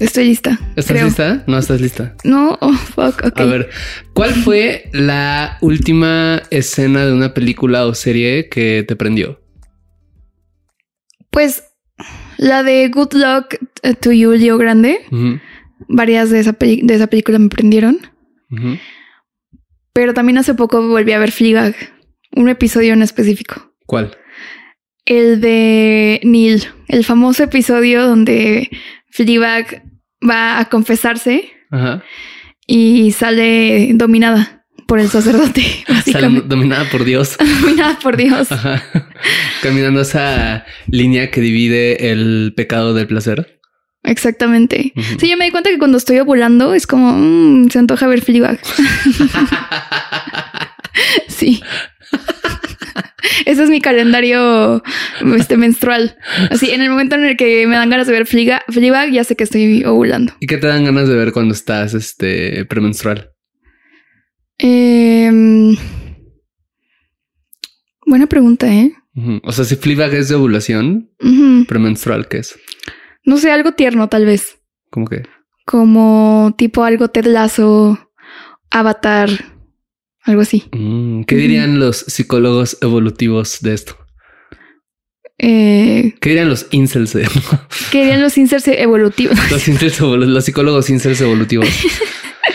Estoy lista. ¿Estás creo. lista? No estás lista. No, oh, fuck, ok. A ver, ¿cuál fue la última escena de una película o serie que te prendió? Pues la de Good Luck to You, Leo Grande. Varias de esa, de esa película me prendieron. Pero también hace poco volví a ver Fleabag. Un episodio en específico. ¿Cuál? El de Neil. El famoso episodio donde Fleabag va a confesarse Ajá. y sale dominada por el sacerdote. Sale dominada por Dios. dominada por Dios. Ajá. Caminando esa línea que divide el pecado del placer. Exactamente. Ujú. Sí, yo me di cuenta que cuando estoy ovulando es como mm, se antoja ver Fleabag. sí. Ese es mi calendario este, menstrual. Así, en el momento en el que me dan ganas de ver Fleabag, Fleabag, ya sé que estoy ovulando. ¿Y qué te dan ganas de ver cuando estás este premenstrual? Em, buena pregunta, ¿eh? O sea, si Fleabag es de ovulación, premenstrual, ¿qué es? No sé, algo tierno tal vez. ¿Cómo que? Como tipo algo Ted Lasso, Avatar, algo así. Mm, ¿Qué dirían los psicólogos evolutivos de esto? Eh, ¿Qué dirían los incels? ¿Qué dirían los inserts evolutivos? los, incels los psicólogos incels evolutivos.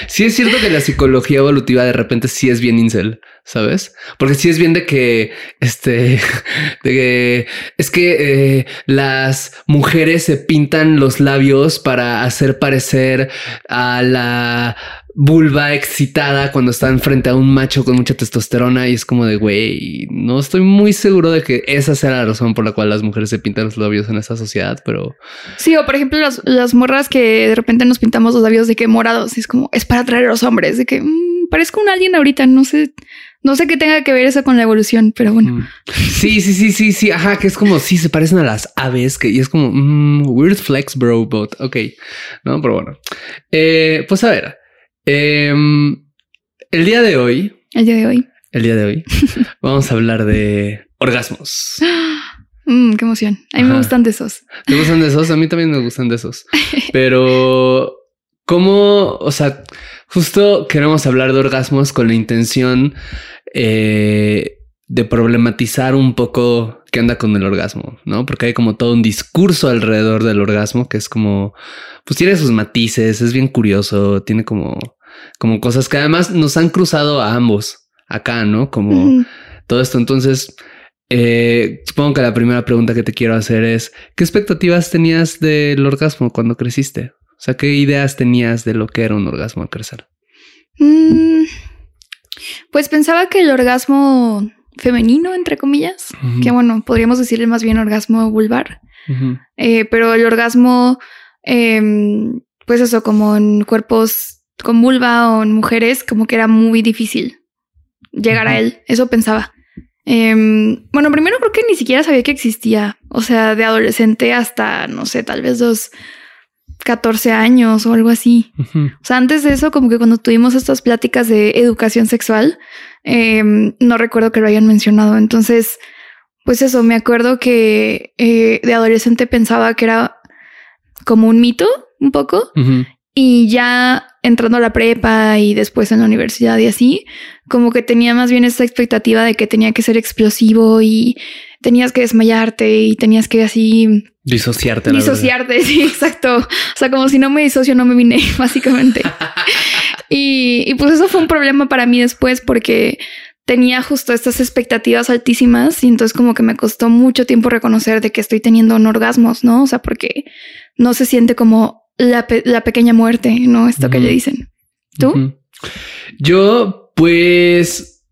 Sí es cierto que la psicología evolutiva de repente sí es bien incel, ¿sabes? Porque sí es bien de que, este, de que es que eh, las mujeres se pintan los labios para hacer parecer a la vulva excitada cuando están frente a un macho con mucha testosterona y es como de, güey, no estoy muy seguro de que esa sea la razón por la cual las mujeres se pintan los labios en esta sociedad, pero... Sí, o por ejemplo, las, las morras que de repente nos pintamos los labios de que morados. y Es como, es para atraer a los hombres. De que mm, parezco un alien ahorita. No sé, no sé qué tenga que ver eso con la evolución, pero bueno. Mm. Sí, sí, sí, sí, sí. Ajá, que es como si se parecen a las aves, que y es como mm, weird flex, bro, but ok, no, pero bueno. Eh, pues a ver, em, el día de hoy, El día de hoy. el día de hoy, vamos a hablar de orgasmos. Mm, qué emoción. A mí me gustan de esos. ¿Te gustan de esos? A mí también me gustan de esos. Pero, ¿cómo? O sea, justo queremos hablar de orgasmos con la intención eh, de problematizar un poco qué anda con el orgasmo, ¿no? Porque hay como todo un discurso alrededor del orgasmo que es como, pues tiene sus matices, es bien curioso, tiene como, como cosas que además nos han cruzado a ambos acá, ¿no? Como todo esto. Entonces, eh, supongo que la primera pregunta que te quiero hacer es, ¿qué expectativas tenías del orgasmo cuando creciste? O sea, ¿qué ideas tenías de lo que era un orgasmo al crecer? Mm, pues pensaba que el orgasmo femenino, entre comillas, que bueno, podríamos decirle más bien orgasmo vulvar. Eh, pero el orgasmo, em, pues eso, como en cuerpos con vulva o en mujeres, como que era muy difícil llegar a él. Eso pensaba. Em, bueno, primero creo que ni siquiera sabía que existía. O sea, de adolescente hasta, no sé, tal vez los 14 años o algo así. O sea, antes de eso, como que cuando tuvimos estas pláticas de educación sexual, em, no recuerdo que lo hayan mencionado. Entonces, pues eso, me acuerdo que eh, de adolescente pensaba que era como un mito, un poco, y ya entrando a la prepa y después en la universidad y así, como que tenía más bien esta expectativa de que tenía que ser explosivo y tenías que desmayarte y tenías que así Disociarte. disociarte, sí, exacto. O sea, como si no me disocio, no me vine, básicamente. y, y pues eso fue un problema para mí después porque tenía justo estas expectativas altísimas y entonces como que me costó mucho tiempo reconocer de que estoy teniendo un orgasmos, ¿no? O sea, porque no se siente como la, pe- la pequeña muerte, ¿no? Esto que Ujú. le dicen. ¿Tú? Yo, pues,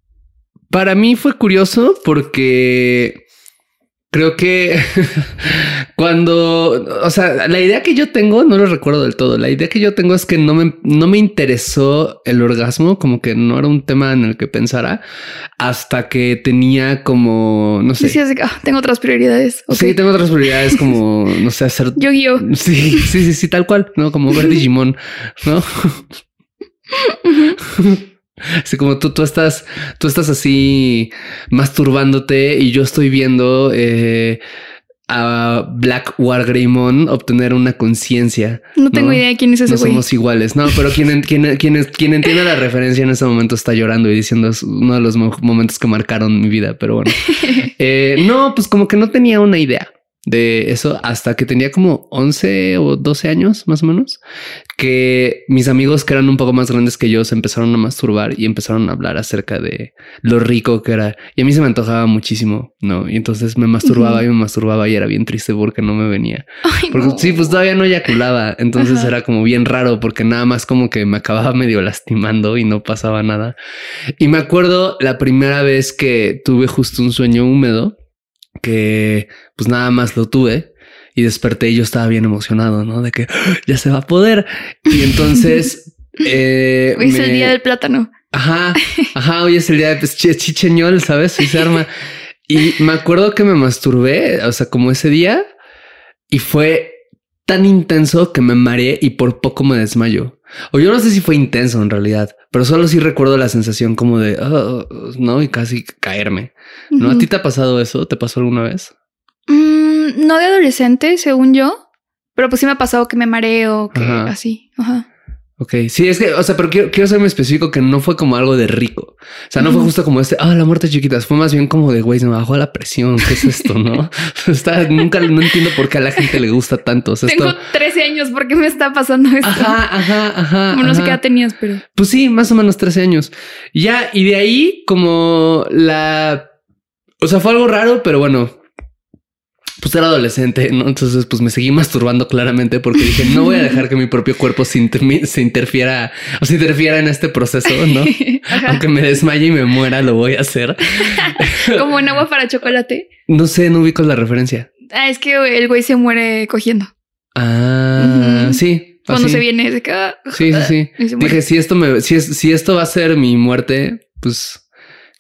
para mí fue curioso porque creo que cuando, o sea, la idea que yo tengo, no lo recuerdo del todo, la idea que yo tengo es que no me, no me interesó el orgasmo, como que no era un tema en el que pensara, hasta que tenía como, no sé. De que, "Ah, tengo otras prioridades. Ok. Sí, tengo otras prioridades como, no sé, hacer Yo guío. Sí, sí, sí, sí, tal cual, ¿no? Como ver Digimon, ¿no? Así como tú, tú estás, tú estás así masturbándote y yo estoy viendo eh, a Black Wargreymon obtener una conciencia. No tengo idea de quién es ese No güey. somos iguales, no, pero quien, quien, quien, quien entiende la referencia en ese momento está llorando y diciendo es uno de los mo- momentos que marcaron mi vida, pero bueno. Eh, no, pues como que no tenía una idea de eso hasta que tenía como 11 o 12 años más o menos, que mis amigos que eran un poco más grandes que yo se empezaron a masturbar y empezaron a hablar acerca de lo rico que era. Y a mí se me antojaba muchísimo, ¿no? Y entonces me masturbaba y me masturbaba y era bien triste porque no me venía. Ay, Porque no. sí, pues todavía no eyaculaba. Entonces Ajá. era como bien raro porque nada más como que me acababa medio lastimando y no pasaba nada. Y me acuerdo la primera vez que tuve justo un sueño húmedo que pues nada más lo tuve y desperté y yo estaba bien emocionado, ¿no? De que ¡Ah! ya se va a poder. Y entonces... eh, Hoy es el día del plátano. Ajá, ajá, hoy es el día de pues, chi- chicheñol, ¿sabes? Y se arma. Y me acuerdo que me masturbé, o sea, como ese día, y fue tan intenso que me mareé y por poco me desmayo. O yo no sé si fue intenso en realidad, pero solo sí recuerdo la sensación como de, "Ah", no, y casi caerme. ¿No? ¿A ti te ha pasado eso? ¿Te pasó alguna vez? Mm, no de adolescente, según yo, pero pues sí me ha pasado que me mareo, que Ajá. así. Ajá. Ok, sí, es que, o sea, pero quiero, quiero ser muy específico que no fue como algo de rico. O sea, no fue justo como este, ah, la muerte chiquita. Fue más bien como de, güey, se me bajó la presión. ¿Qué es esto? No está, nunca, no entiendo por qué a la gente le gusta tanto. O sea, Tengo esto. 13 años, ¿por qué me está pasando esto? Ajá, ajá, ajá. Como no sé qué edad tenías, pero. Pues sí, más o menos 13 años. Ya, y de ahí como la... O sea, fue algo raro, pero bueno, pues era adolescente, ¿no? Entonces, pues me seguí masturbando claramente porque dije, no voy a dejar que mi propio cuerpo se, inter- se interfiera o se interfiera en este proceso, ¿no? Ajá. Aunque me desmaye y me muera, lo voy a hacer. Como en agua para chocolate. No sé, no ubico la referencia. Ah, es que el güey se muere cogiendo. Ah, sí. Cuando así. se viene, se queda. Sí, sí, sí. Muere. Dije, si esto me, si, es, si esto va a ser mi muerte, pues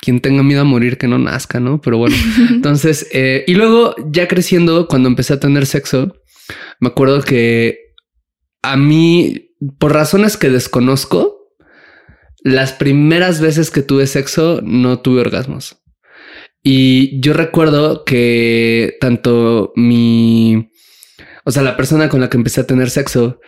quien tenga miedo a morir que no nazca, ¿no? Pero bueno, entonces, eh, y luego ya creciendo, cuando empecé a tener sexo, me acuerdo que a mí, por razones que desconozco, las primeras veces que tuve sexo no tuve orgasmos. Y yo recuerdo que tanto mi, o sea, la persona con la que empecé a tener sexo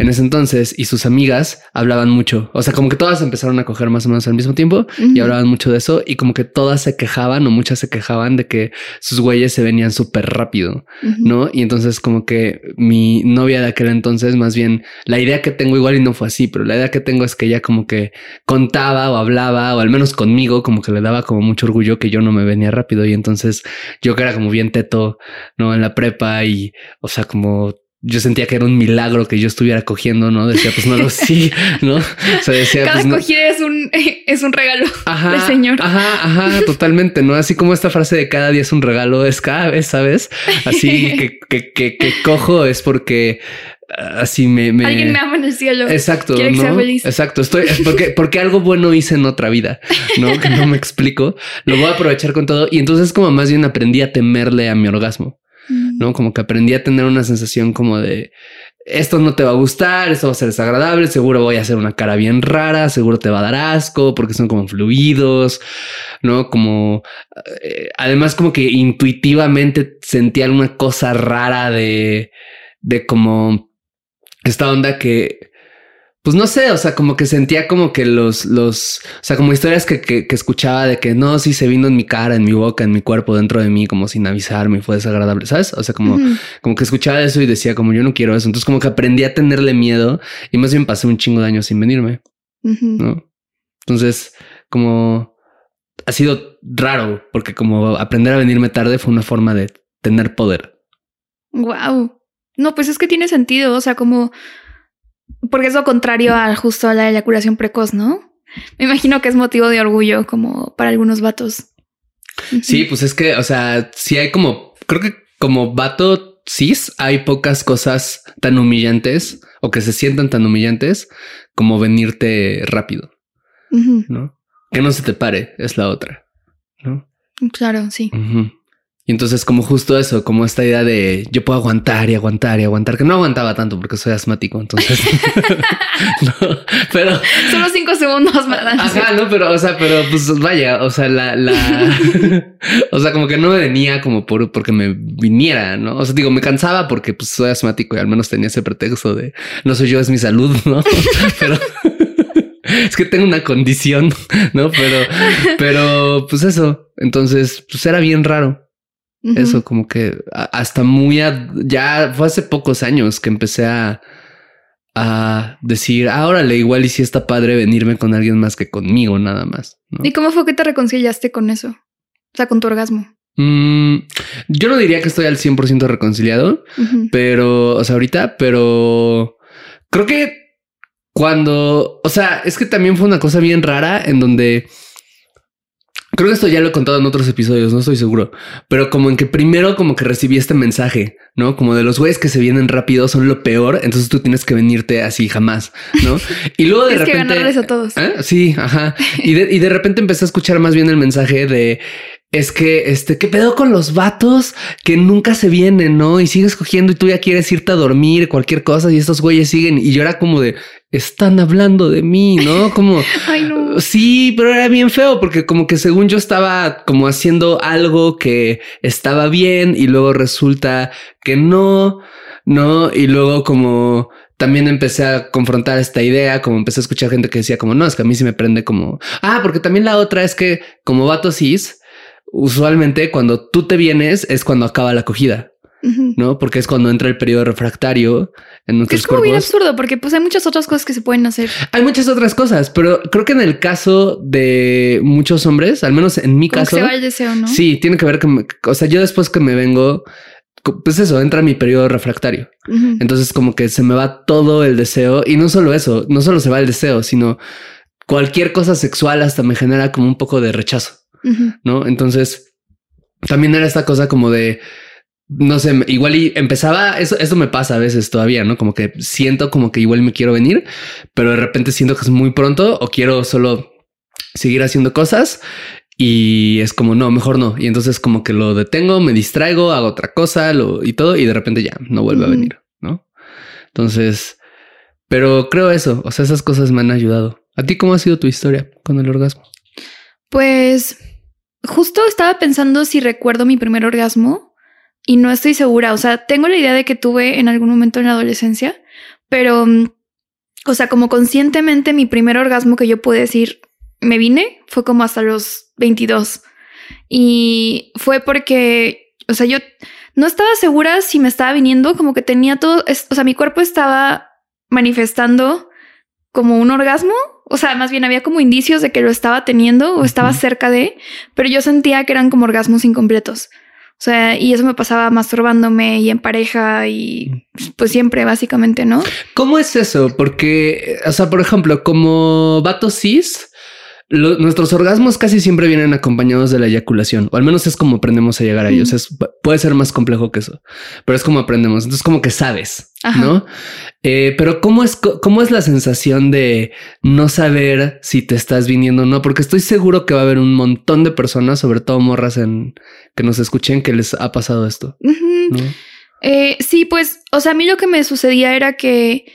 en ese entonces y sus amigas hablaban mucho. O sea, como que todas empezaron a coger más o menos al mismo tiempo y hablaban mucho de eso y como que todas se quejaban o muchas se quejaban de que sus güeyes se venían súper rápido. ¿no? Y entonces como que mi novia de aquel entonces, más bien la idea que tengo igual y no fue así, pero la idea que tengo es que ella como que contaba o hablaba o al menos conmigo como que le daba como mucho orgullo que yo no me venía rápido y entonces yo que era como bien teto, ¿no? En la prepa y, o sea, como yo sentía que era un milagro que yo estuviera cogiendo, ¿no? Decía, pues no lo sí, ¿no? O sea, decía, Cada pues no. cogida es un, es un regalo Ajá, del Señor. Ajá, ajá, totalmente, ¿no? Así como esta frase de cada día es un regalo, es cada vez, ¿sabes? Así que, que, que, que cojo es porque ah, así me... me... Alguien me ama en el cielo. Exacto, Quiere que ¿no? sea feliz. Exacto, estoy es porque porque algo bueno hice en otra vida, ¿no? Que no me explico. Lo voy a aprovechar con todo y entonces como más bien aprendí a temerle a mi orgasmo, Mm. ¿no? Como que aprendí a tener una sensación como de esto no te va a gustar, esto va a ser desagradable, seguro voy a hacer una cara bien rara, seguro te va a dar asco porque son como fluidos, ¿no? Como eh, además como que intuitivamente sentía alguna cosa rara de de como esta onda que pues no sé, o sea, como que sentía como que los, los, o sea, como historias que, que, que, escuchaba de que no, sí se vino en mi cara, en mi boca, en mi cuerpo, dentro de mí, como sin avisarme, fue desagradable, ¿sabes? O sea, como, uh -huh. como que escuchaba eso y decía como yo no quiero eso. Entonces como que aprendí a tenerle miedo y más bien pasé un chingo de años sin venirme, uh -huh. ¿no? Entonces, como ha sido raro porque como aprender a venirme tarde fue una forma de tener poder. Wow. No, pues es que tiene sentido, o sea, como porque es lo contrario a justo a la eyaculación precoz, ¿no? Me imagino que es motivo de orgullo como para algunos vatos. Sí, pues es que, o sea, sí hay como, creo que como vato cis hay pocas cosas tan humillantes o que se sientan tan humillantes como venirte rápido, uh -huh. ¿no? Que no se te pare, es la otra, ¿no? Claro, sí. Uh -huh. Y entonces como justo eso, como esta idea de yo puedo aguantar y aguantar y aguantar, que no aguantaba tanto porque soy asmático, entonces... no, pero... Solo cinco segundos, ¿verdad? Ajá, no, pero, o sea, pero pues vaya, o sea, la... la o sea, como que no me venía como por porque me viniera, ¿no? O sea, digo, me cansaba porque pues soy asmático y al menos tenía ese pretexto de no soy yo, es mi salud, ¿no? pero... es que tengo una condición, ¿no? Pero, pero, pues eso, entonces, pues era bien raro. Uh -huh. Eso como que hasta muy a, ya fue hace pocos años que empecé a, a decir, ahora le igual y si está padre venirme con alguien más que conmigo nada más. ¿no? ¿Y cómo fue que te reconciliaste con eso? O sea, con tu orgasmo. Mm, yo no diría que estoy al 100% reconciliado, uh -huh. pero, o sea, ahorita, pero creo que cuando, o sea, es que también fue una cosa bien rara en donde Creo que esto ya lo he contado en otros episodios, no estoy seguro, pero como en que primero como que recibí este mensaje, ¿no? Como de los güeyes que se vienen rápido son lo peor, entonces tú tienes que venirte así jamás, ¿no? Y luego de repente... que ganarles a todos. ¿Eh? Sí, ajá. Y de, y de repente empecé a escuchar más bien el mensaje de es que este, ¿qué pedo con los vatos que nunca se vienen, no? Y sigues cogiendo y tú ya quieres irte a dormir, cualquier cosa, y estos güeyes siguen. Y yo era como de están hablando de mí, no? Como Ay, no. sí, pero era bien feo porque, como que según yo estaba como haciendo algo que estaba bien y luego resulta que no, no, y luego como también empecé a confrontar esta idea, como empecé a escuchar gente que decía como no, es que a mí sí me prende como ah, porque también la otra es que como vato cis, usualmente cuando tú te vienes es cuando acaba la acogida. Uh -huh. No, porque es cuando entra el periodo refractario en nuestros Es como cuerpos. bien absurdo porque pues hay muchas otras cosas que se pueden hacer. Hay muchas otras cosas, pero creo que en el caso de muchos hombres, al menos en mi como caso, que se va el deseo, ¿no? sí, tiene que ver con, o sea, yo después que me vengo, pues eso, entra mi periodo refractario. Uh -huh. Entonces como que se me va todo el deseo y no solo eso, no solo se va el deseo, sino cualquier cosa sexual hasta me genera como un poco de rechazo, uh -huh. ¿no? Entonces también era esta cosa como de no sé, igual y empezaba, eso, eso me pasa a veces todavía, ¿no? Como que siento como que igual me quiero venir, pero de repente siento que es muy pronto o quiero solo seguir haciendo cosas y es como, no, mejor no. Y entonces como que lo detengo, me distraigo, hago otra cosa lo, y todo y de repente ya no vuelve uh -huh. a venir, ¿no? Entonces, pero creo eso, o sea, esas cosas me han ayudado. ¿A ti cómo ha sido tu historia con el orgasmo? Pues justo estaba pensando si recuerdo mi primer orgasmo y no estoy segura. O sea, tengo la idea de que tuve en algún momento en la adolescencia, pero, o sea, como conscientemente mi primer orgasmo que yo pude decir me vine fue como hasta los 22. Y fue porque, o sea, yo no estaba segura si me estaba viniendo, como que tenía todo, o sea, mi cuerpo estaba manifestando como un orgasmo. O sea, más bien había como indicios de que lo estaba teniendo o estaba cerca de, pero yo sentía que eran como orgasmos incompletos. O sea, y eso me pasaba masturbándome y en pareja y pues siempre básicamente, ¿no? ¿Cómo es eso? Porque, o sea, por ejemplo, como vato cis, lo, nuestros orgasmos casi siempre vienen acompañados de la eyaculación, o al menos es como aprendemos a llegar a ellos. Es, puede ser más complejo que eso, pero es como aprendemos. Entonces, como que sabes, Ajá. ¿no? Eh, pero ¿cómo es, ¿cómo es la sensación de no saber si te estás viniendo o no? Porque estoy seguro que va a haber un montón de personas, sobre todo morras en que nos escuchen, que les ha pasado esto. Uh -huh. ¿no? eh, sí, pues, o sea, a mí lo que me sucedía era que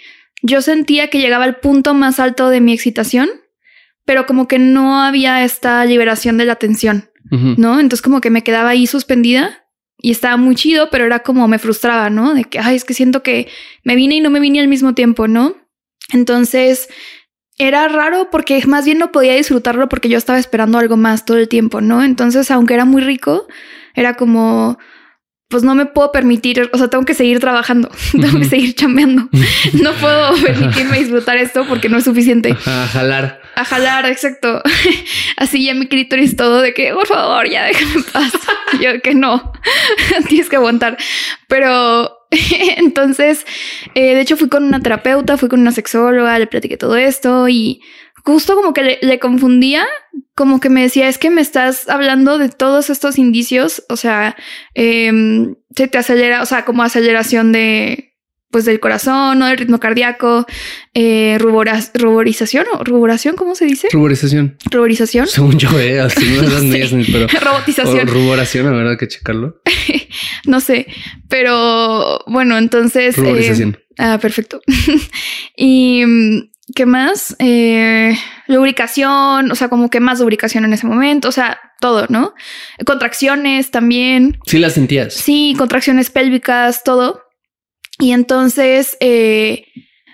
yo sentía que llegaba al punto más alto de mi excitación pero como que no había esta liberación de la tensión, uh -huh. ¿no? Entonces como que me quedaba ahí suspendida y estaba muy chido, pero era como me frustraba, ¿no? De que, ay, es que siento que me vine y no me vine al mismo tiempo, ¿no? Entonces, era raro porque más bien no podía disfrutarlo porque yo estaba esperando algo más todo el tiempo, ¿no? Entonces, aunque era muy rico, era como, pues no me puedo permitir, o sea, tengo que seguir trabajando, tengo que seguir chambeando. No puedo permitirme disfrutar esto porque no es suficiente. A jalar. A jalar, exacto. Así ya mi clítoris todo de que, por favor, ya déjame paz. Yo que no, tienes que aguantar. Pero entonces, eh, de hecho fui con una terapeuta, fui con una sexóloga, le platiqué todo esto y justo como que le, confundía, como que me decía, es que me estás hablando de todos estos indicios, o sea, em, se te acelera, o sea, como aceleración de, pues del corazón, ¿no? Del ritmo cardíaco, eh, ruborización o ruborización, ¿cómo se dice? Ruborización. Ruborización. Según yo, eh, así no sí. pero robotización. ruborización, la verdad que checarlo. no sé, pero bueno, entonces. Ruborización. Eh, ah, perfecto. y ¿Qué más? Eh, lubricación, o sea, como que más lubricación en ese momento, o sea, todo, ¿no? Contracciones también. Sí, las sentías. Sí, contracciones pélvicas, todo. Y entonces, eh,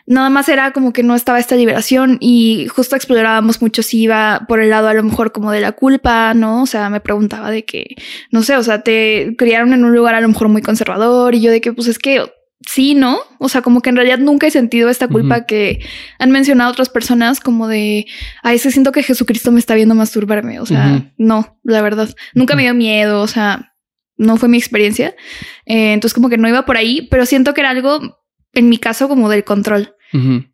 nada más era como que no estaba esta liberación y justo explorábamos mucho si iba por el lado a lo mejor como de la culpa, ¿no? O sea, me preguntaba de que, no sé, o sea, te criaron en un lugar a lo mejor muy conservador y yo de que, pues es que sí, ¿no? O sea, como que en realidad nunca he sentido esta culpa que han mencionado otras personas como de, ay, es que siento que Jesucristo me está viendo masturbarme. O sea, no, la verdad, nunca me dio miedo, o sea, no fue mi experiencia. Eh, entonces como que no iba por ahí, pero siento que era algo, en mi caso, como del control.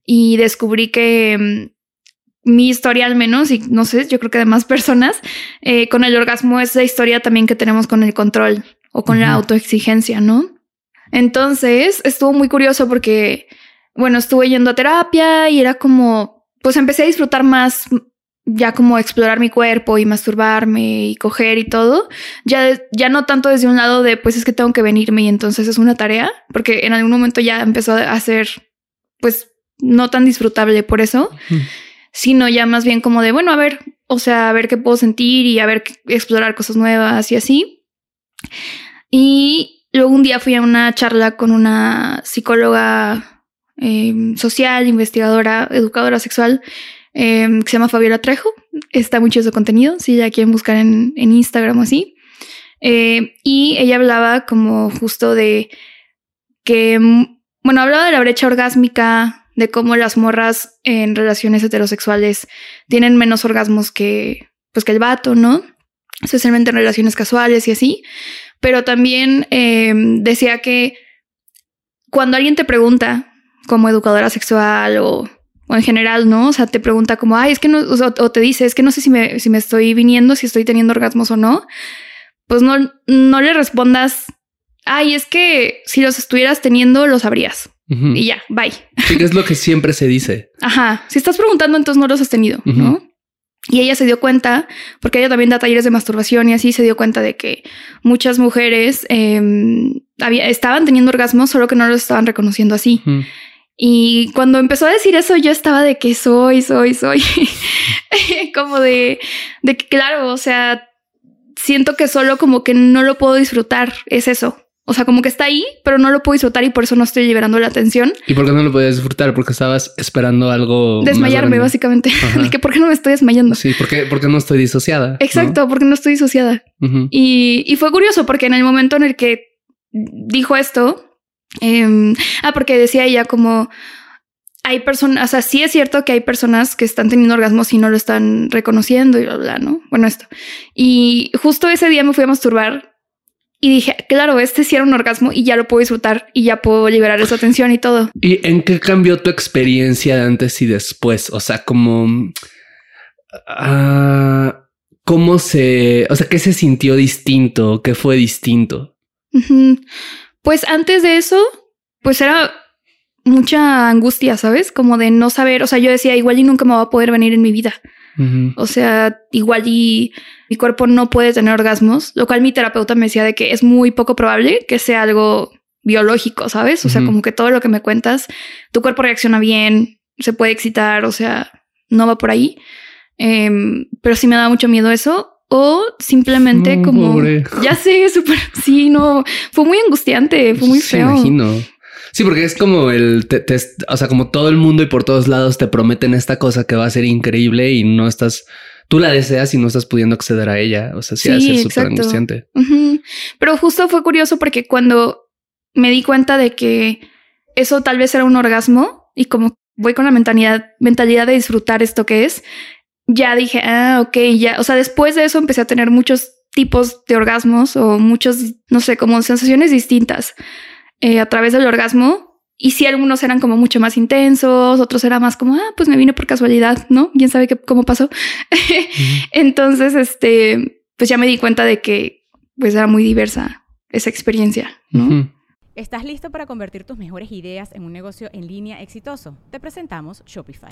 Y descubrí que mm, mi historia al menos, y no sé, yo creo que de más personas, eh, con el orgasmo es la historia también que tenemos con el control o con la autoexigencia, ¿no? Entonces estuvo muy curioso porque, bueno, estuve yendo a terapia y era como, pues empecé a disfrutar más ya como explorar mi cuerpo y masturbarme y coger y todo, ya, ya no tanto desde un lado de pues es que tengo que venirme y entonces es una tarea, porque en algún momento ya empezó a ser pues no tan disfrutable por eso, sino ya más bien como de bueno, a ver, o sea, a ver qué puedo sentir y a ver, explorar cosas nuevas y así. Y Luego un día fui a una charla con una psicóloga em, social, investigadora, educadora sexual, em, que se llama Fabiola Trejo. Está mucho su contenido, si ya quieren buscar en, Instagram o así. Eh, y ella hablaba como justo de que, mm, bueno, hablaba de la brecha orgásmica, de cómo las morras en relaciones heterosexuales tienen menos orgasmos que, pues, que el vato, ¿no? Especialmente en relaciones casuales y así pero también eh, decía que cuando alguien te pregunta como educadora sexual o, en general, ¿no? O sea, te pregunta como, ay, es que no, o, te dice, es que no sé si me, si me estoy viniendo, si estoy teniendo orgasmos o no, pues no, no le respondas, ay, es que si los estuvieras teniendo, lo sabrías. Y ya, bye. Sí, que es lo que siempre se dice. Ajá. Si estás preguntando, entonces no los has tenido, ¿no? Y ella se dio cuenta, porque ella también da talleres de masturbación y así se dio cuenta de que muchas mujeres em, había, estaban teniendo orgasmos, solo que no los estaban reconociendo así. Y cuando empezó a decir eso, yo estaba de que soy, soy, soy. como de, de que, claro, o sea, siento que solo como que no lo puedo disfrutar, es eso. O sea, como que está ahí, pero no lo puedo disfrutar y por eso no estoy liberando la atención. ¿Y por qué no lo podías disfrutar? Porque estabas esperando algo. Desmayarme, básicamente. que por qué no me estoy desmayando. Sí, porque, porque no estoy disociada. Exacto, porque no estoy disociada. y, y, fue curioso porque en el momento en el que dijo esto, em, ah, porque decía ella como hay personas, o sea, sí es cierto que hay personas que están teniendo orgasmos y no lo están reconociendo y bla, bla, ¿no? Bueno, esto. Y justo ese día me fui a masturbar y dije, claro, este sí era un orgasmo y ya lo puedo disfrutar y ya puedo liberar esa tensión y todo. ¿Y en qué cambió tu experiencia de antes y después? O sea, como... Ah, ¿Cómo se... O sea, qué se sintió distinto? ¿Qué fue distinto? Pues antes de eso, pues era mucha angustia, ¿sabes? Como de no saber, o sea, yo decía, igual y nunca me va a poder venir en mi vida. O sea, igual y mi cuerpo no puede tener orgasmos, lo cual mi terapeuta me decía de que es muy poco probable que sea algo biológico, ¿sabes? O sea, como que todo lo que me cuentas, tu cuerpo reacciona bien, se puede excitar, o sea, no va por ahí. Em, pero sí me da mucho miedo eso. O simplemente como... Ya sé, súper... Sí, no, fue muy angustiante, fue muy feo. imagino. Sí, porque es como el, te- te- o sea, como todo el mundo y por todos lados te prometen esta cosa que va a ser increíble y no estás, tú la deseas y no estás pudiendo acceder a ella. O sea, sí, de Sí, ser súper angustiante. Pero justo fue curioso porque cuando me di cuenta de que eso tal vez era un orgasmo y como voy con la mentalidad, mentalidad de disfrutar esto que es, ya dije, ah, ok, ya. O sea, después de eso empecé a tener muchos tipos de orgasmos o muchos, no sé, como sensaciones distintas eh, a través del orgasmo. Y sí, algunos eran como mucho más intensos, otros eran más como, ah, pues me vine por casualidad, ¿no? ¿Quién sabe qué, cómo pasó? Entonces, este, pues ya me di cuenta de que pues era muy diversa esa experiencia, ¿no? ¿Estás listo para convertir tus mejores ideas en un negocio en línea exitoso? Te presentamos Shopify.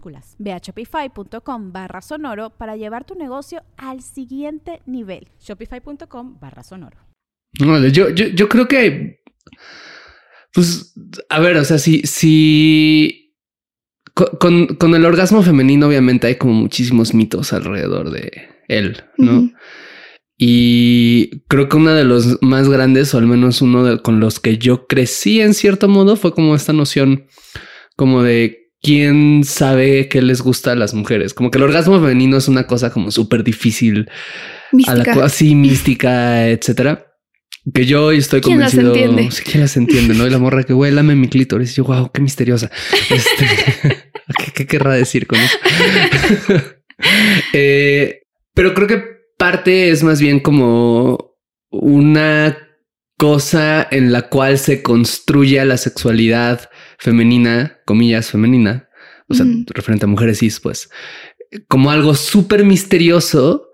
Ve a shopify.com barra sonoro para llevar tu negocio al siguiente nivel. Shopify.com barra sonoro. Vale, yo, yo, yo creo que hay. Pues, a ver, o sea, si, si co- con, con el orgasmo femenino, obviamente hay como muchísimos mitos alrededor de él, ¿no? Y creo que uno de los más grandes, o al menos uno de, con los que yo crecí en cierto modo, fue como esta noción como de quién sabe qué les gusta a las mujeres. Como que el orgasmo femenino es una cosa como súper difícil a la cu- así mística, etcétera. Que yo estoy ¿Quién las convencido. entiende? Sí, ¿quién las entiende? No, y la morra que güey, lame mi clítoris. Y yo, wow, qué misteriosa. Este, ¿qué, qué querrá decir con eso? Eh, pero creo que parte es más bien como una cosa en la cual se construye la sexualidad femenina, comillas, femenina, o sea, referente a mujeres cis, pues, como algo súper misterioso,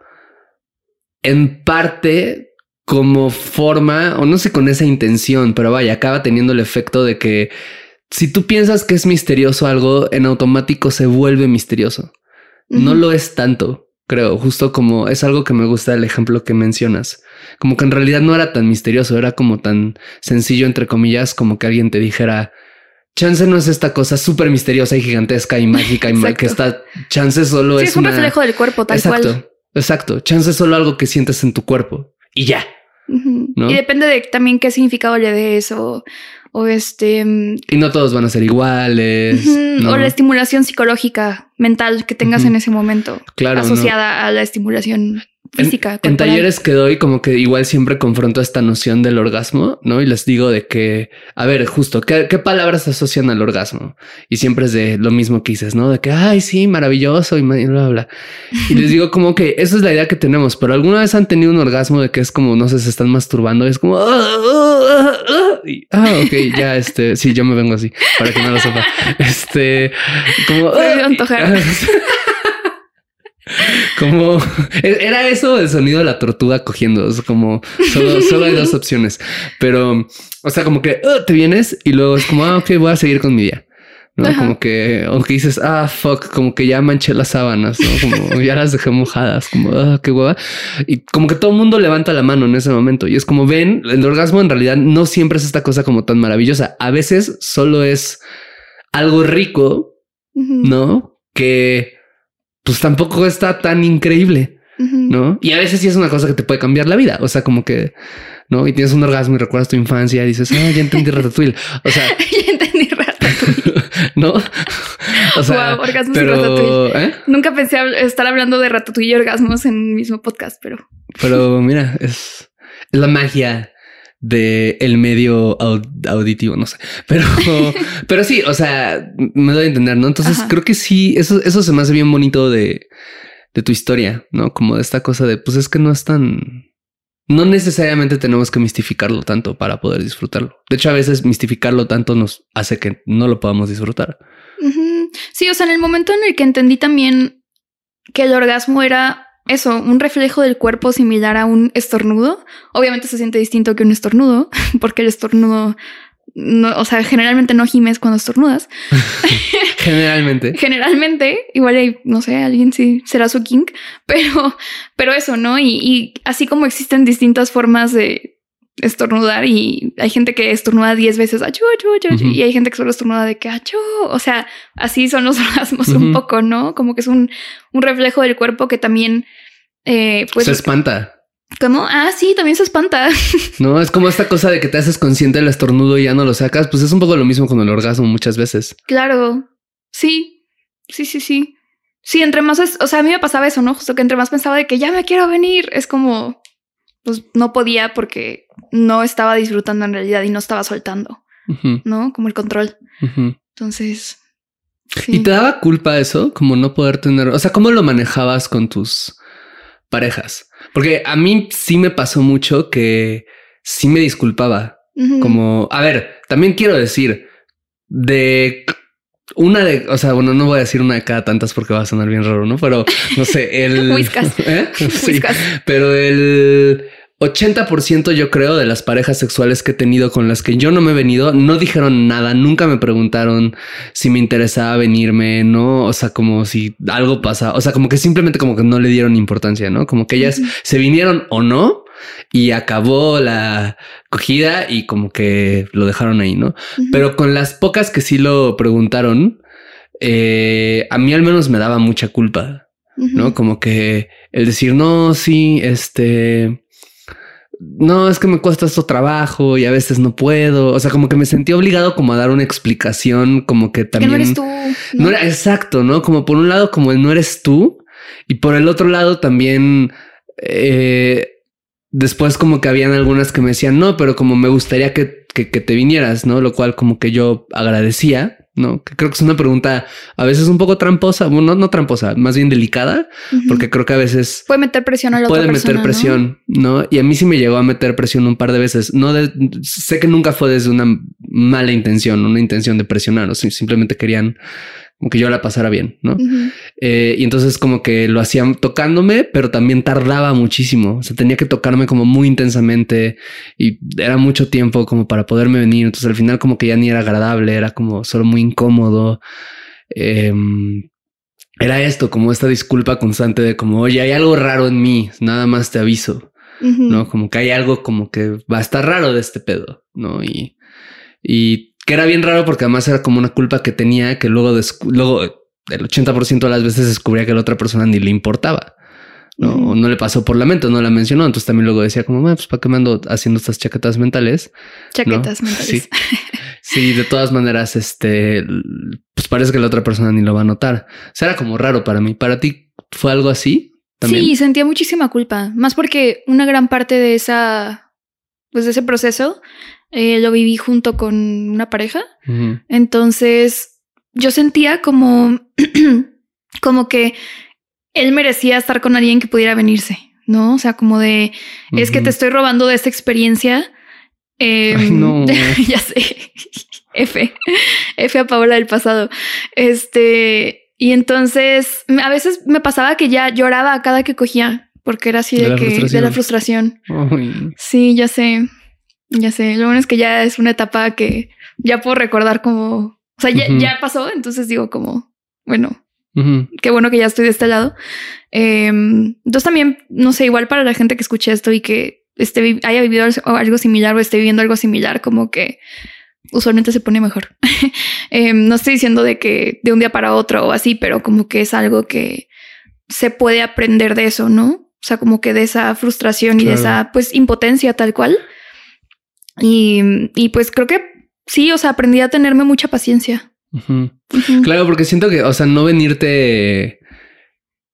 en parte como forma, o no sé con esa intención, pero vaya, acaba teniendo el efecto de que si tú piensas que es misterioso algo, en automático se vuelve misterioso. No lo es tanto, creo, justo como es algo que me gusta el ejemplo que mencionas. Como que en realidad no era tan misterioso, era como tan sencillo, entre comillas, como que alguien te dijera, chance no es esta cosa súper misteriosa y gigantesca y mágica y que está, chance solo Sí, es, es un una- reflejo del cuerpo, tal exacto, cual. exacto, chance es solo algo que sientes en tu cuerpo y ya. Y depende de también qué significado le des o, o este mm, Y no todos van a ser iguales. o la estimulación psicológica mental que tengas en ese momento Claro, ¿no? asociada a la estimulación física. En talleres que doy, como que igual siempre confronto esta noción del orgasmo, ¿no? Y les digo de que, a ver, justo, ¿qué, qué palabras se asocian al orgasmo? Y siempre es de lo mismo que dices, ¿no? De que, ay, sí, maravilloso y bla, bla, bla. Y les digo como que esa es la idea que tenemos, pero alguna vez han tenido un orgasmo de que es como, no sé, se están masturbando, y es como, ah, ah, ah, ah, y, ah, ok, ya, este, sí, yo me vengo así, para que no lo sepa. Este, como... Antojar. como e-, era eso el sonido de la tortuga cogiendo. Es como solo, solo hay dos opciones, pero o sea, como que "Ah, te vienes y luego es como, ah, ok, voy a seguir con mi día. No, Ajá. como que, o que dices, ah, fuck, como que ya manché las sábanas, ¿no? Como ya las dejé mojadas, como, ah, qué hueva. Y como que todo el mundo levanta la mano en ese momento. Y es como ven, el orgasmo en realidad no siempre es esta cosa como tan maravillosa. A veces solo es algo rico ¿no? Que pues tampoco está tan increíble. ¿no? Y a veces sí es una cosa que te puede cambiar la vida, o sea, como que, ¿no? Y tienes un orgasmo y recuerdas tu infancia y dices, ah, ya entendí Ratatouille, o sea, ya entendí Ratatouille. ¿no? O sea, orgasmos y pero, Ratatouille. ¿eh? Nunca pensé estar hablando de Ratatouille y orgasmos en el mismo podcast, pero Pero mira, es, es la magia de el medio au- auditivo, no sé, pero, pero sí, o sea, me doy a entender, ¿no? Entonces Ajá. creo que sí, eso, eso se me hace bien bonito de, de tu historia, ¿no? Como de esta cosa de, pues es que no es tan, no necesariamente tenemos que mistificarlo tanto para poder disfrutarlo. De hecho, a veces mistificarlo tanto nos hace que no lo podamos disfrutar. Sí, o sea, en el momento en el que entendí también que el orgasmo era eso, un reflejo del cuerpo similar a un estornudo, obviamente se siente distinto que un estornudo, porque el estornudo no, o sea, generalmente no gimes cuando estornudas. generalmente. generalmente, igual hay, no sé, alguien sí será su king, pero, pero eso, ¿no? Y, así como existen distintas formas de estornudar y hay gente que estornuda 10 veces, achú, y hay gente que solo estornuda de que achú, o sea, así son los orgasmos un poco, ¿no? Como que es un, un reflejo del cuerpo que también, eh, pues... Se espanta. ¿Cómo? Ah, sí, también se espanta. No, es como esta cosa de que te haces consciente del estornudo y ya no lo sacas. Pues es un poco lo mismo con el orgasmo muchas veces. Claro. Sí, sí, sí, sí. Sí, entre más es, o sea, a mí me pasaba eso, ¿no? Justo que entre más pensaba de que ya me quiero venir, es como, pues no podía porque no estaba disfrutando en realidad y no estaba soltando, ¿no? Como el control. Entonces. ¿Y te daba culpa eso? Como no poder tener, o sea, ¿cómo lo manejabas con tus parejas? Porque a mí sí me pasó mucho que sí me disculpaba. Como, a ver, también quiero decir, de una de, o sea, bueno, no voy a decir una de cada tantas porque va a sonar bien raro, ¿no? Pero no sé, el... ¿eh? Sí, pero el 80% yo creo de las parejas sexuales que he tenido con las que yo no me he venido, no dijeron nada, nunca me preguntaron si me interesaba venirme, no, o sea, como si algo pasa, o sea, como que simplemente como que no le dieron importancia, ¿no? Como que ellas se vinieron o no y acabó la cogida y como que lo dejaron ahí, ¿no? Pero con las pocas que sí lo preguntaron, eh, a mí al menos me daba mucha culpa, ¿no? Como que el decir, no, sí, este no, es que me cuesta esto trabajo y a veces no puedo. O sea, como que me sentí obligado como a dar una explicación, como que también... no eres tú. ¿no? era exacto, ¿no? Como por un lado, como el no eres tú. Y por el otro lado también... Eh, después como que habían algunas que me decían, no, pero como me gustaría que, que, que te vinieras, ¿no? Lo cual como que yo agradecía. ¿No? Que creo que es una pregunta a veces un poco tramposa, bueno, no, tramposa, más bien delicada, porque creo que a veces puede meter presión a la puede meter presión, ¿no? Y a mí sí me llegó a meter presión un par de veces. No sé que nunca fue desde una mala intención, una intención de presionar, o simplemente querían como que yo la pasara bien, ¿no? Eh, y entonces como que lo hacían tocándome, pero también tardaba muchísimo. O sea, tenía que tocarme como muy intensamente y era mucho tiempo como para poderme venir. Entonces al final como que ya ni era agradable, era como solo muy incómodo. Em, era esto, como esta disculpa constante de como, oye, hay algo raro en mí, nada más te aviso, ¿no? Como que hay algo como que va a estar raro de este pedo, ¿no? Y, y que era bien raro porque además era como una culpa que tenía que luego, luego el 80% de las veces descubría que a la otra persona ni le importaba. No, no le pasó por la mente, no la mencionó. Entonces también luego decía como, pues para qué me ando haciendo estas chaquetas mentales. Chaquetas mentales. Sí. sí, de todas maneras, este, pues parece que la otra persona ni lo va a notar. O sea, era como raro para mí. ¿Para ti fue algo así? ¿También? Sí, sentía muchísima culpa. Más porque una gran parte de esa, pues de ese proceso eh, lo viví junto con una pareja. Entonces yo sentía como, como que él merecía estar con alguien que pudiera venirse, ¿no? O sea, como de, es que te estoy robando de esta experiencia. Em, no. ya sé. F. F a Paola del pasado. Este, y entonces a veces me pasaba que ya lloraba a cada que cogía, porque era así de, que de la frustración. Sí, ya sé. Ya sé, lo bueno es que ya es una etapa que ya puedo recordar como, o sea, ya, pasó, entonces digo como, bueno, qué bueno que ya estoy de este lado. Em, entonces también, no sé, igual para la gente que escuche esto y que esté, haya vivido algo similar o esté viviendo algo similar, como que usualmente se pone mejor. Em, no estoy diciendo de que de un día para otro o así, pero como que es algo que se puede aprender de eso, ¿no? O sea, como que de esa frustración y de esa pues impotencia tal cual. Y, y pues creo que sí, o sea, aprendí a tenerme mucha paciencia. Claro, porque siento que, o sea, no venirte...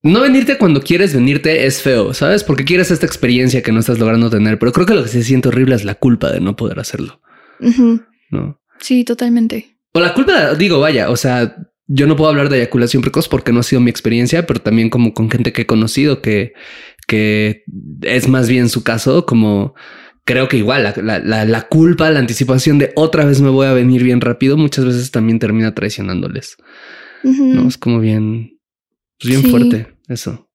No venirte cuando quieres venirte es feo, ¿sabes? Porque quieres esta experiencia que no estás logrando tener, pero creo que lo que se siente horrible es la culpa de no poder hacerlo. ¿No? Sí, totalmente. O la culpa, digo, vaya, o sea, yo no puedo hablar de eyaculación precoz porque no ha sido mi experiencia, pero también como con gente que he conocido que, que es más bien su caso, como creo que igual la, la, la, culpa, la anticipación de otra vez me voy a venir bien rápido, muchas veces también termina traicionándoles. No es como bien, pues bien fuerte eso.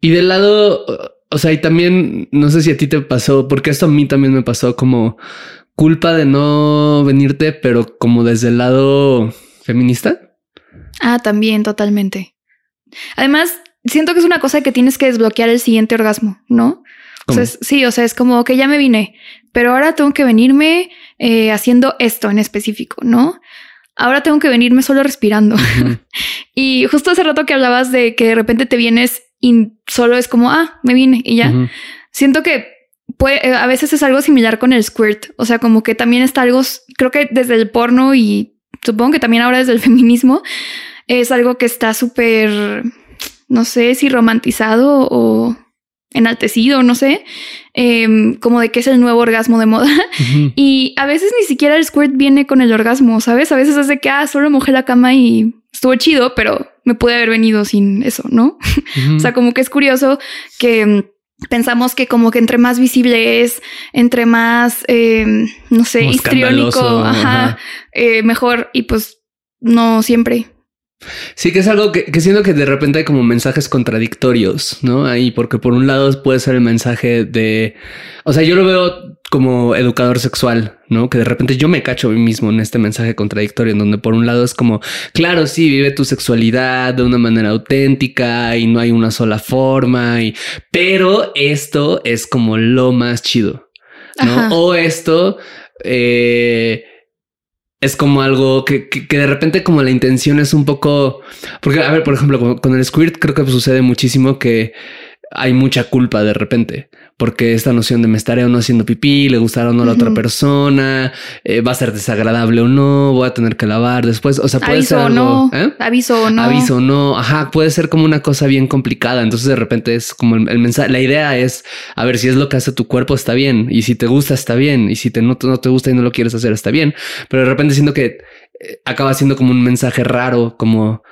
Y del lado, o sea, y también no sé si a ti te pasó, porque esto a mí también me pasó como culpa de no venirte, pero como desde el lado feminista. Ah, también, totalmente. Además, siento que es una cosa que tienes que desbloquear el siguiente orgasmo, ¿no? Sí, o sea, es como que ya me vine, pero ahora tengo que venirme eh, haciendo esto en específico, ¿no? Ahora tengo que venirme solo respirando. y justo hace rato que hablabas de que de repente te vienes y solo es como, ah, me vine y ya. Siento que puede, eh, a veces es algo similar con el squirt. O sea, como que también está algo, creo que desde el porno y supongo que también ahora desde el feminismo, es algo que está súper, no sé si romantizado o enaltecido, no sé, em, como de que es el nuevo orgasmo de moda. Y a veces ni siquiera el squirt viene con el orgasmo, ¿sabes? A veces es de que, ah, solo mojé la cama y estuvo chido, pero me pude haber venido sin eso, ¿no? o sea, como que es curioso que em, pensamos que como que entre más visible es, entre más, em, no sé, histriónico, ajá, eh, mejor. Y pues no siempre. Sí, que es algo que, que, siento que de repente hay como mensajes contradictorios, ¿no? Ahí, porque por un lado puede ser el mensaje de, o sea, yo lo veo como educador sexual, ¿no? Que de repente yo me cacho a mí mismo en este mensaje contradictorio, en donde por un lado es como, claro, sí, vive tu sexualidad de una manera auténtica y no hay una sola forma, y, pero esto es como lo más chido, ¿no? O esto, eh, es como algo que, que, de repente como la intención es un poco, porque a ver, por ejemplo, con, el squirt creo que sucede muchísimo que hay mucha culpa de repente, porque esta noción de me estaré o no haciendo pipí, le gustará o no a la otra persona, eh, va a ser desagradable o no, voy a tener que lavar después, o sea, puede ser algo, no, ¿eh? aviso o no, aviso o no, ajá, puede ser como una cosa bien complicada, entonces de repente es como el, mensaje, la idea es, a ver, si es lo que hace tu cuerpo está bien, y si te gusta está bien, y si te, no, no te gusta y no lo quieres hacer está bien, pero de repente siento que eh, acaba siendo como un mensaje raro, como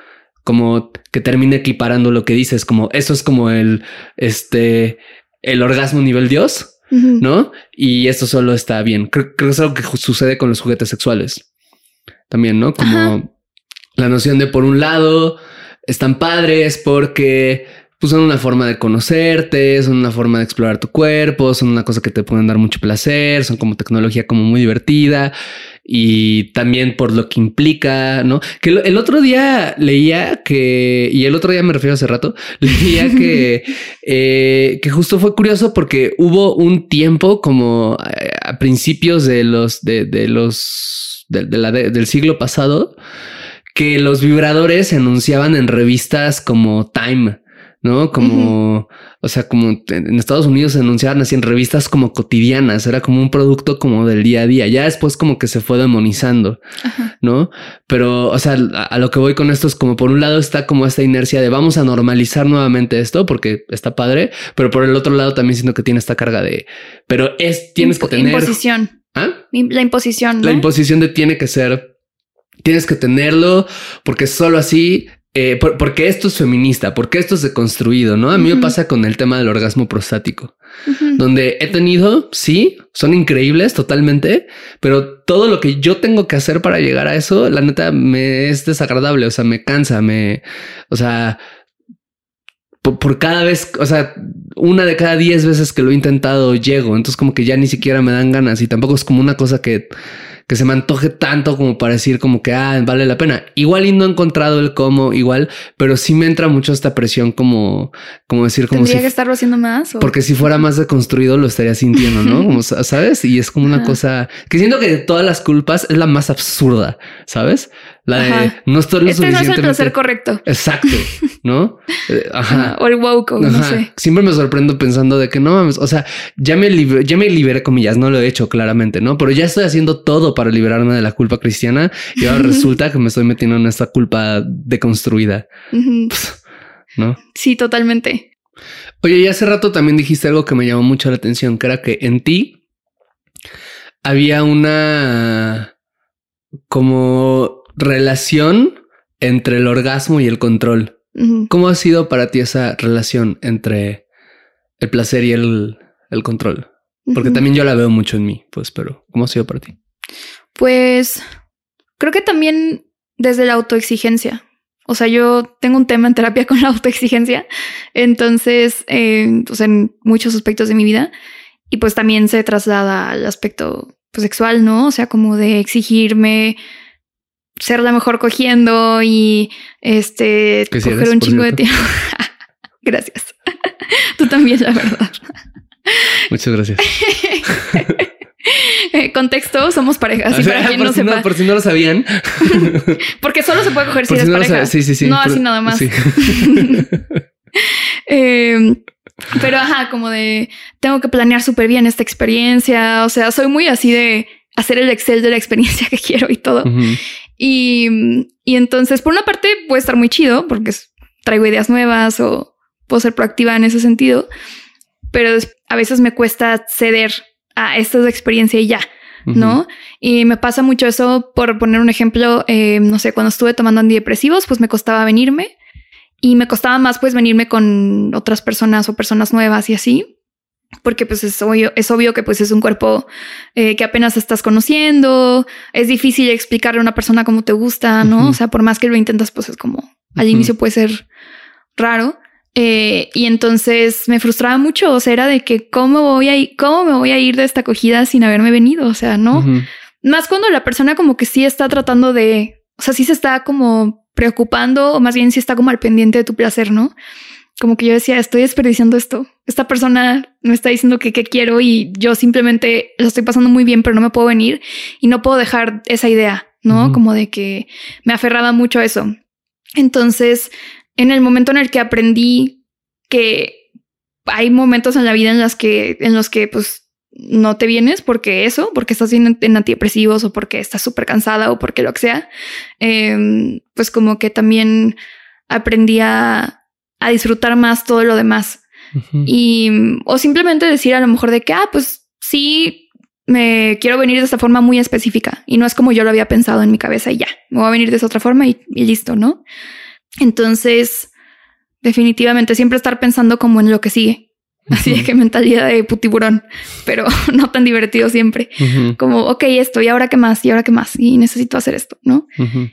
como que termine equiparando lo que dices, como eso es como el, este, el orgasmo nivel Dios, ¿no? Y esto solo está bien. Creo, que es algo que sucede con los juguetes sexuales. También, ¿no? Como la noción de por un lado están padres porque pues son una forma de conocerte, son una forma de explorar tu cuerpo, son una cosa que te pueden dar mucho placer, son como tecnología como muy divertida y también por lo que implica, ¿no? Que el otro día leía que, y el otro día me refiero hace rato, leía que, eh, que justo fue curioso porque hubo un tiempo como eh, a principios de los, de, de los, de, la, del siglo pasado, que los vibradores se anunciaban en revistas como Time ¿no? Como, o sea, como en Estados Unidos se anunciaban así en revistas como cotidianas, era como un producto como del día a día, ya después como que se fue demonizando, ¿no? Pero, o sea, a, lo que voy con esto es como por un lado está como esta inercia de vamos a normalizar nuevamente esto porque está padre, pero por el otro lado también siento que tiene esta carga de, pero es, tienes que tener... Imposición. ¿Ah? La imposición. La imposición de tiene que ser Tienes que tenerlo porque solo así eh, porque esto es feminista, porque esto es deconstruido, ¿no? A mí me pasa con el tema del orgasmo prostático, donde he tenido, sí, son increíbles totalmente, pero todo lo que yo tengo que hacer para llegar a eso, la neta, me es desagradable, o sea, me cansa, me, o sea, por, por cada vez, o sea, una de cada diez veces que lo he intentado llego, entonces como que ya ni siquiera me dan ganas y tampoco es como una cosa que que se me antoje tanto como para decir como que, ah, vale la pena. Igual y no he encontrado el cómo, igual, pero sí me entra mucho esta presión como, como decir como ¿Tendría que estarlo haciendo más? Porque si fuera más deconstruido lo estaría sintiendo, ¿no? Como, ¿sabes? Y es como una cosa que siento que de todas las culpas es la más absurda, ¿sabes? La de no estoy lo este no es el placer correcto. Exacto, ¿no? Eh, ajá. O el woke, no sé. Siempre me sorprendo pensando de que no mames, o sea, ya me, libre, ya me liberé comillas, no lo he hecho claramente, ¿no? Pero ya estoy haciendo todo para liberarme de la culpa cristiana y ahora resulta que me estoy metiendo en esta culpa deconstruida. ¿No? Sí, totalmente. Oye, y hace rato también dijiste algo que me llamó mucho la atención, que era que en ti había una como relación entre el orgasmo y el control. ¿Cómo ha sido para ti esa relación entre el placer y el, el control. Porque también yo la veo mucho en mí, pues, pero ¿cómo ha sido para ti? Pues creo que también desde la autoexigencia. O sea, yo tengo un tema en terapia con la autoexigencia, entonces, eh, pues en muchos aspectos de mi vida, y pues también se traslada al aspecto pues, sexual, ¿no? O sea, como de exigirme ser la mejor cogiendo y este coger un chingo de tiempo. gracias. Tú también, la verdad. Muchas gracias. Eh, contexto, somos para quien no sepa. por si no lo sabían. Porque solo se puede coger si eres pareja. sí, sí, sí. No así nada más. Em, pero ajá, como de tengo que planear súper bien esta experiencia. O sea, soy muy así de hacer el Excel de la experiencia que quiero y todo. y, y entonces, por una parte, puede estar muy chido porque traigo ideas nuevas o puedo ser proactiva en ese sentido. Pero a veces me cuesta ceder a esta es experiencia y ya, ¿no? Y me pasa mucho eso, por poner un ejemplo, eh, no sé, cuando estuve tomando antidepresivos, pues me costaba venirme y me costaba más pues venirme con otras personas o personas nuevas y así, porque pues es obvio, es obvio que pues es un cuerpo eh, que apenas estás conociendo, es difícil explicarle a una persona cómo te gusta, ¿no? O sea, por más que lo intentas, pues es como al inicio puede ser raro. Eh, y entonces me frustraba mucho, o sea, era de que cómo voy a ir, cómo me voy a ir de esta acogida sin haberme venido, o sea, no. Más cuando la persona como que sí está tratando de, o sea, sí se está como preocupando o más bien sí está como al pendiente de tu placer, ¿no? Como que yo decía, estoy desperdiciando esto. Esta persona me está diciendo que qué quiero y yo simplemente lo estoy pasando muy bien, pero no me puedo venir y no puedo dejar esa idea, ¿no? Como de que me aferraba mucho a eso. Entonces, en el momento en el que aprendí que hay momentos en la vida en las que, en los que pues no te vienes porque eso, porque estás bien en antidepresivos o porque estás súper cansada o porque lo que sea, em, pues como que también aprendí a, disfrutar más todo lo demás. Y, o simplemente decir a lo mejor de que, ah, pues sí, me quiero venir de esta forma muy específica y no es como yo lo había pensado en mi cabeza y ya, me voy a venir de esa otra forma y listo, ¿no? Entonces, definitivamente siempre estar pensando como en lo que sigue. Así de que mentalidad de putiburón, pero no tan divertido siempre. Como, ok, esto, y ahora qué más, y ahora qué más, y necesito hacer esto, ¿no?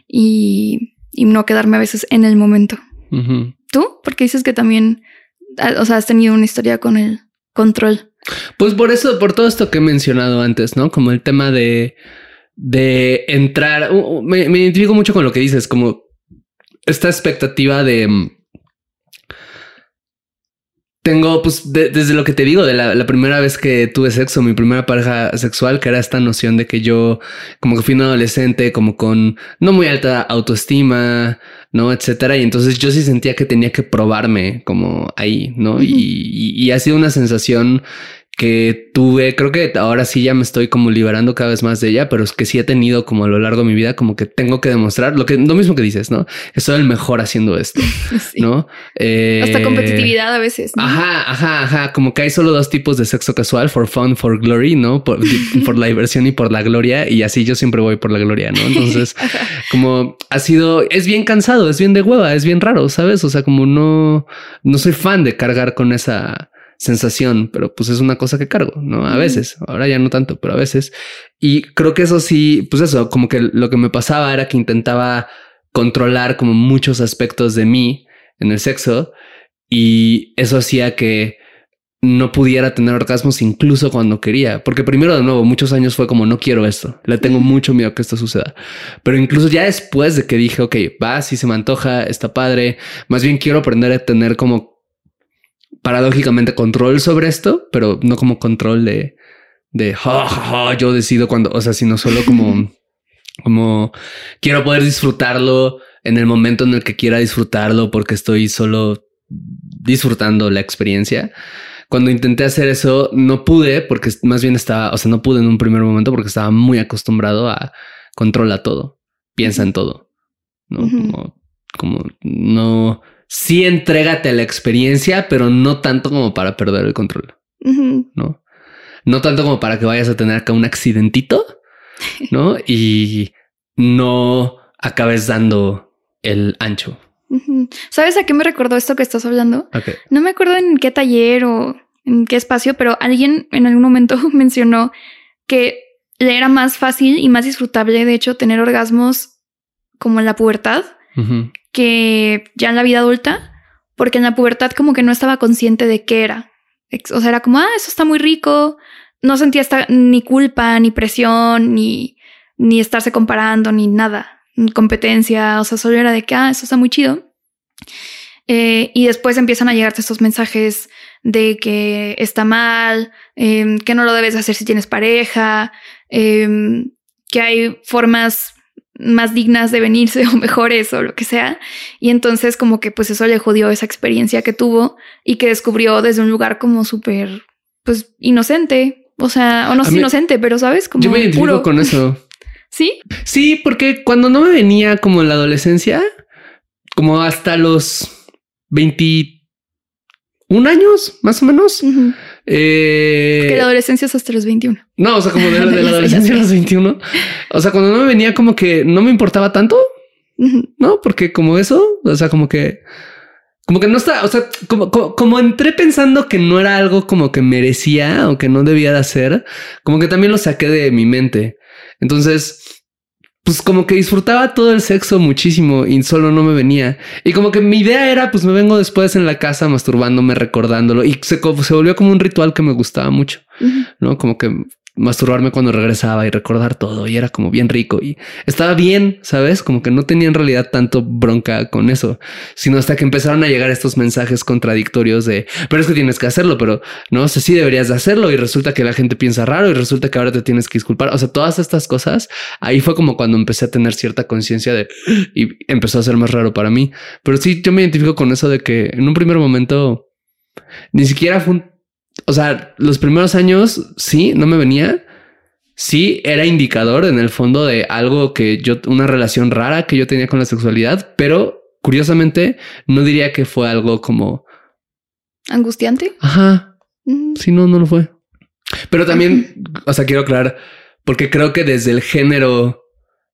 y, y, no quedarme a veces en el momento. ¿Tú? Porque dices que también, ah, o sea, has tenido una historia con el control. Pues por eso, por todo esto que he mencionado antes, ¿no? Como el tema de, de entrar, me, me identifico mucho con lo que dices, como esta expectativa de... Tengo, pues, desde lo que te digo, de la, primera vez que tuve sexo, mi primera pareja sexual, que era esta noción de que yo, como que fui un adolescente, como con no muy alta autoestima, ¿no? Etcétera. Y entonces yo sí sentía que tenía que probarme como ahí, ¿no? y, y, ha sido una sensación que tuve, creo que ahora sí ya me estoy como liberando cada vez más de ella, pero es que sí he tenido como a lo largo de mi vida como que tengo que demostrar lo que lo mismo que dices, ¿no? Soy el mejor haciendo esto, ¿no? Eh, Hasta competitividad a veces. Ajá, ajá, ajá, como que hay solo dos tipos de sexo casual, for fun, for glory, ¿no? Por, por la diversión y por la gloria y así yo siempre voy por la gloria, ¿no? Entonces, como ha sido, es bien cansado, es bien de hueva, es bien raro, ¿sabes? O sea, como no, no soy fan de cargar con esa sensación, pero pues es una cosa que cargo, ¿no? A veces, ahora ya no tanto, pero a veces. Y creo que eso sí, pues eso, como que lo que me pasaba era que intentaba controlar como muchos aspectos de mí en el sexo y eso hacía que no pudiera tener orgasmos incluso cuando quería, porque primero de nuevo muchos años fue como no quiero esto, le tengo mucho miedo que esto suceda, pero incluso ya después de que dije, ok, va, si se me antoja, está padre, más bien quiero aprender a tener como paradójicamente control sobre esto, pero no como control de, de yo decido cuando, o sea, sino solo como, como quiero poder disfrutarlo en el momento en el que quiera disfrutarlo porque estoy solo disfrutando la experiencia. Cuando intenté hacer eso, no pude porque más bien estaba, o sea, no pude en un primer momento porque estaba muy acostumbrado a controla todo, piensa en todo, no como, como no sí entrégate a la experiencia, pero no tanto como para perder el control. No, no tanto como para que vayas a tener acá un accidentito, no? Y no acabes dando el ancho. ¿Sabes a qué me recordó esto que estás hablando? No me acuerdo en qué taller o en qué espacio, pero alguien en algún momento mencionó que le era más fácil y más disfrutable, de hecho, tener orgasmos como en la pubertad que ya en la vida adulta, porque en la pubertad como que no estaba consciente de qué era. O sea, era como, ah, eso está muy rico. No sentía ni culpa, ni presión, ni, ni estarse comparando, ni nada. Competencia, o sea, solo era de que, ah, eso está muy chido. Eh, y después empiezan a llegarte estos mensajes de que está mal, em, que no lo debes hacer si tienes pareja, em, que hay formas más dignas de venirse o mejores o lo que sea. Y entonces como que pues eso le jodió esa experiencia que tuvo y que descubrió desde un lugar como súper pues inocente. O sea, o no es inocente, pero sabes, como yo me identifico con eso. ¿Sí? Sí, porque cuando no me venía como en la adolescencia, como hasta los 21 años, más o menos, eh, que la adolescencia es hasta los 21. No, o sea, como de, la, adolescencia a los 21. O sea, cuando no me venía como que no me importaba tanto, ¿no? Porque como eso, o sea, como que... Como que no está, o sea, como, como, entré pensando que no era algo como que merecía o que no debía de hacer, como que también lo saqué de mi mente. Entonces, pues como que disfrutaba todo el sexo muchísimo y solo no me venía. Y como que mi idea era, pues me vengo después en la casa masturbándome, recordándolo. Y se, se volvió como un ritual que me gustaba mucho, ¿no? Como que masturbarme cuando regresaba y recordar todo y era como bien rico y estaba bien, ¿sabes? Como que no tenía en realidad tanto bronca con eso, sino hasta que empezaron a llegar estos mensajes contradictorios de, pero es que tienes que hacerlo, pero no sé si deberías de hacerlo y resulta que la gente piensa raro y resulta que ahora te tienes que disculpar. O sea, todas estas cosas, ahí fue como cuando empecé a tener cierta conciencia de y empezó a ser más raro para mí. Pero sí, yo me identifico con eso de que en un primer momento ni siquiera fue un o sea, los primeros años sí, no me venía. Sí, era indicador en el fondo de algo que yo, una relación rara que yo tenía con la sexualidad, pero curiosamente no diría que fue algo como angustiante. Ajá. Sí, no, no lo fue. Pero también, o sea, quiero aclarar, porque creo que desde el género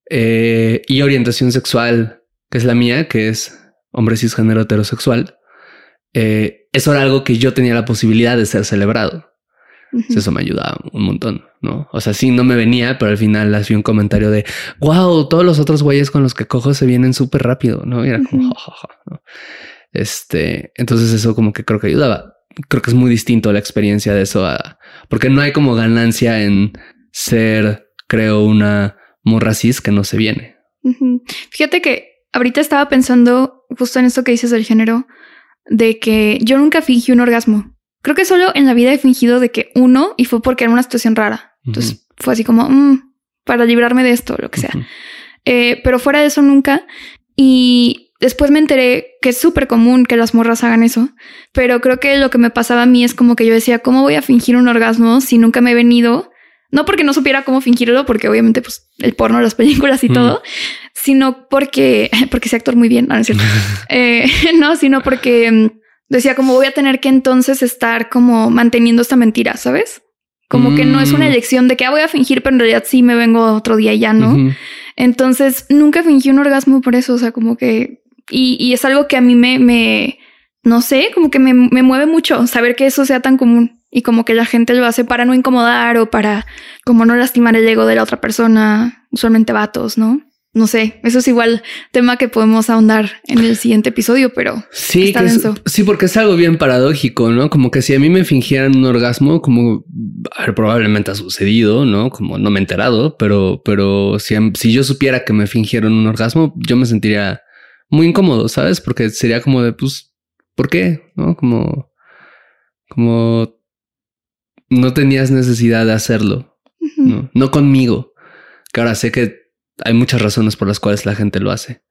eh, y orientación sexual, que es la mía, que es hombre cisgénero heterosexual, eh, eso era algo que yo tenía la posibilidad de ser celebrado. Eso me ayudaba un montón, ¿no? O sea, sí, no me venía, pero al final hacía un comentario de, wow, todos los otros güeyes con los que cojo se vienen súper rápido, ¿no? Y era como, Este, entonces eso como que creo que ayudaba. Creo que es muy distinto la experiencia de eso a, porque no hay como ganancia en ser, creo, una morra cis que no se viene. Fíjate que ahorita estaba pensando justo en esto que dices del género, de que yo nunca fingí un orgasmo. Creo que solo en la vida he fingido de que uno y fue porque era una situación rara. Entonces fue así como mm, para librarme de esto, lo que sea. Eh, pero fuera de eso nunca. Y después me enteré que es súper común que las morras hagan eso. Pero creo que lo que me pasaba a mí es como que yo decía, ¿cómo voy a fingir un orgasmo si nunca me he venido? No porque no supiera cómo fingirlo, porque obviamente pues el porno, las películas y todo, sino porque, porque sé actor muy bien, no, es cierto. Eh, no, sino porque mm, decía como voy a tener que entonces estar como manteniendo esta mentira, ¿sabes? Como que no es una mm. elección de que ah, voy a fingir, pero en realidad sí me vengo otro día y ya no. Entonces nunca fingí un orgasmo por eso, o sea, como que, y, y es algo que a mí me, me no sé, como que me, me mueve mucho saber que eso sea tan común y como que la gente lo hace para no incomodar o para como no lastimar el ego de la otra persona, usualmente vatos, ¿no? no sé, eso es igual tema que podemos ahondar en el siguiente episodio, pero sí, sí, porque es algo bien paradójico, ¿no? Como que si a mí me fingieran un orgasmo, como probablemente ha sucedido, ¿no? Como no me he enterado, pero, pero si, si yo supiera que me fingieron un orgasmo, yo me sentiría muy incómodo, ¿sabes? Porque sería como de, pues, ¿por qué? ¿No? Como, como no tenías necesidad de hacerlo, ¿no? No conmigo, que ahora sé que hay muchas razones por las cuales la gente lo hace.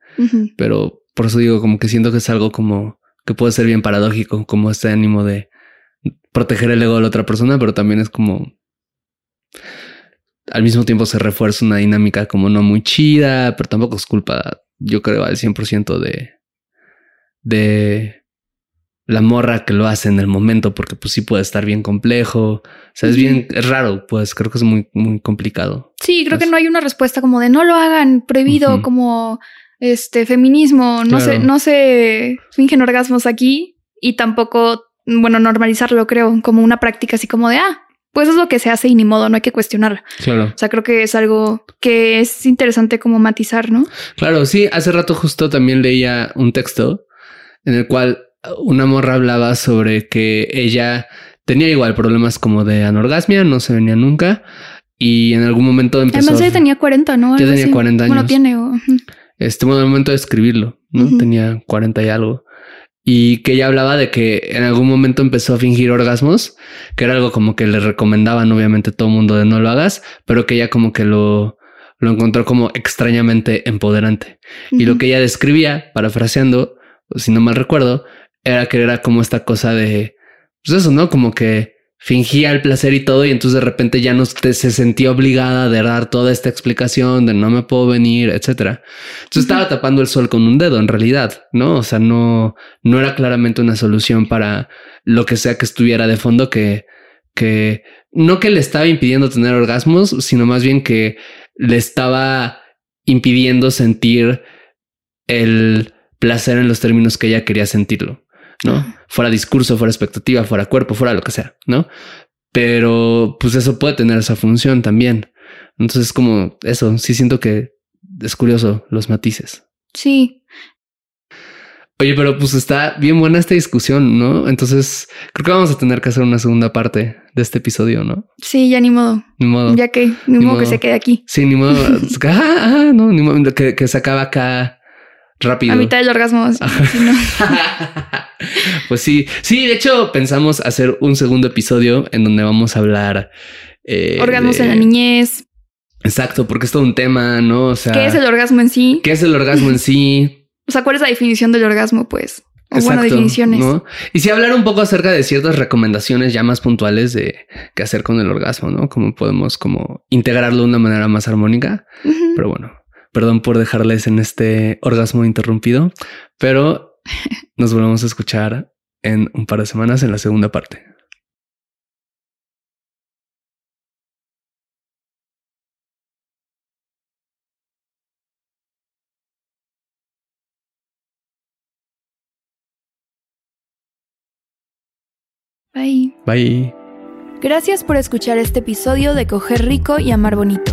Pero por eso digo, como que siento que es algo como que puede ser bien paradójico, como este ánimo de proteger el ego de la otra persona, pero también es como al mismo tiempo se refuerza una dinámica como no muy chida, pero tampoco es culpa, yo creo, al 100% de, de la morra que lo hace en el momento, porque pues sí puede estar bien complejo. O sea, es bien, es raro, pues creo que es muy, muy complicado. Sí, creo que no hay una respuesta como de no lo hagan, prohibido, como este feminismo, no sé, no se fingen orgasmos aquí y tampoco bueno, normalizarlo, creo, como una práctica así como de, ah, pues es lo que se hace y ni modo, no hay que cuestionarlo. Claro. O sea, creo que es algo que es interesante como matizar, ¿no? Claro, sí, hace rato justo también leía un texto en el cual una morra hablaba sobre que ella tenía igual problemas como de anorgasmia, no se venía nunca y en algún momento empezó... Además ella tenía 40, ¿no? Ya tenía así. 40 años. Bueno, tiene. o-. Este, bueno, en el momento de escribirlo, ¿no? Ujú. Tenía 40 y algo. Y que ella hablaba de que en algún momento empezó a fingir orgasmos, que era algo como que le recomendaban obviamente todo el mundo de no lo hagas, pero que ella como que lo, lo encontró como extrañamente empoderante. Y lo que ella describía, parafraseando, si no mal recuerdo, era que era como esta cosa de, pues eso, ¿no? Como que fingía el placer y todo y entonces de repente ya no te- se sentía obligada de dar toda esta explicación de no me puedo venir, etcétera. Entonces estaba tapando el sol con un dedo en realidad, ¿no? O sea, no, no era claramente una solución para lo que sea que estuviera de fondo que, que no que le estaba impidiendo tener orgasmos, sino más bien que le estaba impidiendo sentir el placer en los términos que ella quería sentirlo, ¿no? Fuera discurso, fuera expectativa, fuera cuerpo, fuera lo que sea, ¿no? Pero pues eso puede tener esa función también. Entonces como eso, sí siento que es curioso los matices. Sí. Oye, pero pues está bien buena esta discusión, ¿no? Entonces creo que vamos a tener que hacer una segunda parte de este episodio, ¿no? Sí, ya ni modo. Ni modo. Ya que, ni, Ni modo que se quede aquí. Sí, ni modo. ah, ah, no, ni modo que, que se acaba acá rápido. A mitad del orgasmo. así, sí, no. pues sí, sí, de hecho pensamos hacer un segundo episodio en donde vamos a hablar... eh, Orgasmos de- en la niñez. Exacto, porque es todo un tema, ¿no? O sea, ¿Qué es el orgasmo en sí? ¿qué es el orgasmo en sí? O sea, ¿cuál es la definición del orgasmo, pues? O bueno, definiciones. ¿no? Y sí hablar un poco acerca de ciertas recomendaciones ya más puntuales de qué hacer con el orgasmo, ¿no? Cómo podemos como integrarlo de una manera más armónica. Pero bueno, perdón por dejarles en este orgasmo interrumpido, pero nos volvemos a escuchar en un par de semanas en la segunda parte. Bye. Bye. Gracias por escuchar este episodio de Coger Rico y Amar Bonito.